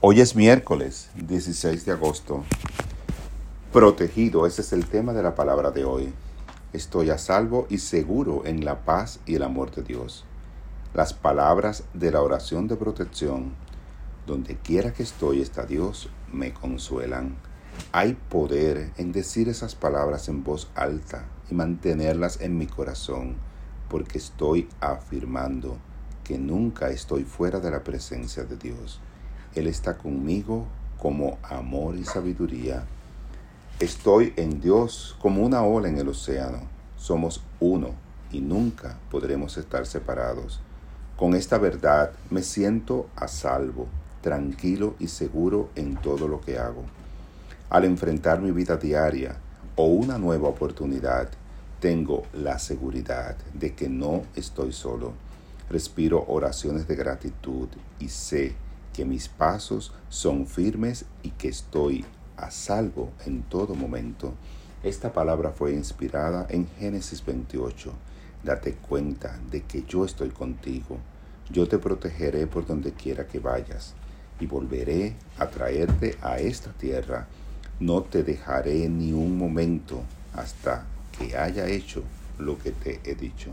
Hoy es miércoles 16 de agosto. Protegido, ese es el tema de la palabra de hoy. Estoy a salvo y seguro en la paz y el amor de Dios. Las palabras de la oración de protección, donde quiera que estoy está Dios, me consuelan. Hay poder en decir esas palabras en voz alta y mantenerlas en mi corazón, porque estoy afirmando que nunca estoy fuera de la presencia de Dios. Él está conmigo como amor y sabiduría. Estoy en Dios como una ola en el océano. Somos uno y nunca podremos estar separados. Con esta verdad me siento a salvo, tranquilo y seguro en todo lo que hago. Al enfrentar mi vida diaria o una nueva oportunidad, tengo la seguridad de que no estoy solo. Respiro oraciones de gratitud y sé que mis pasos son firmes y que estoy a salvo en todo momento. Esta palabra fue inspirada en Génesis 28. Date cuenta de que yo estoy contigo. Yo te protegeré por donde quiera que vayas y volveré a traerte a esta tierra. No te dejaré ni un momento hasta que haya hecho lo que te he dicho.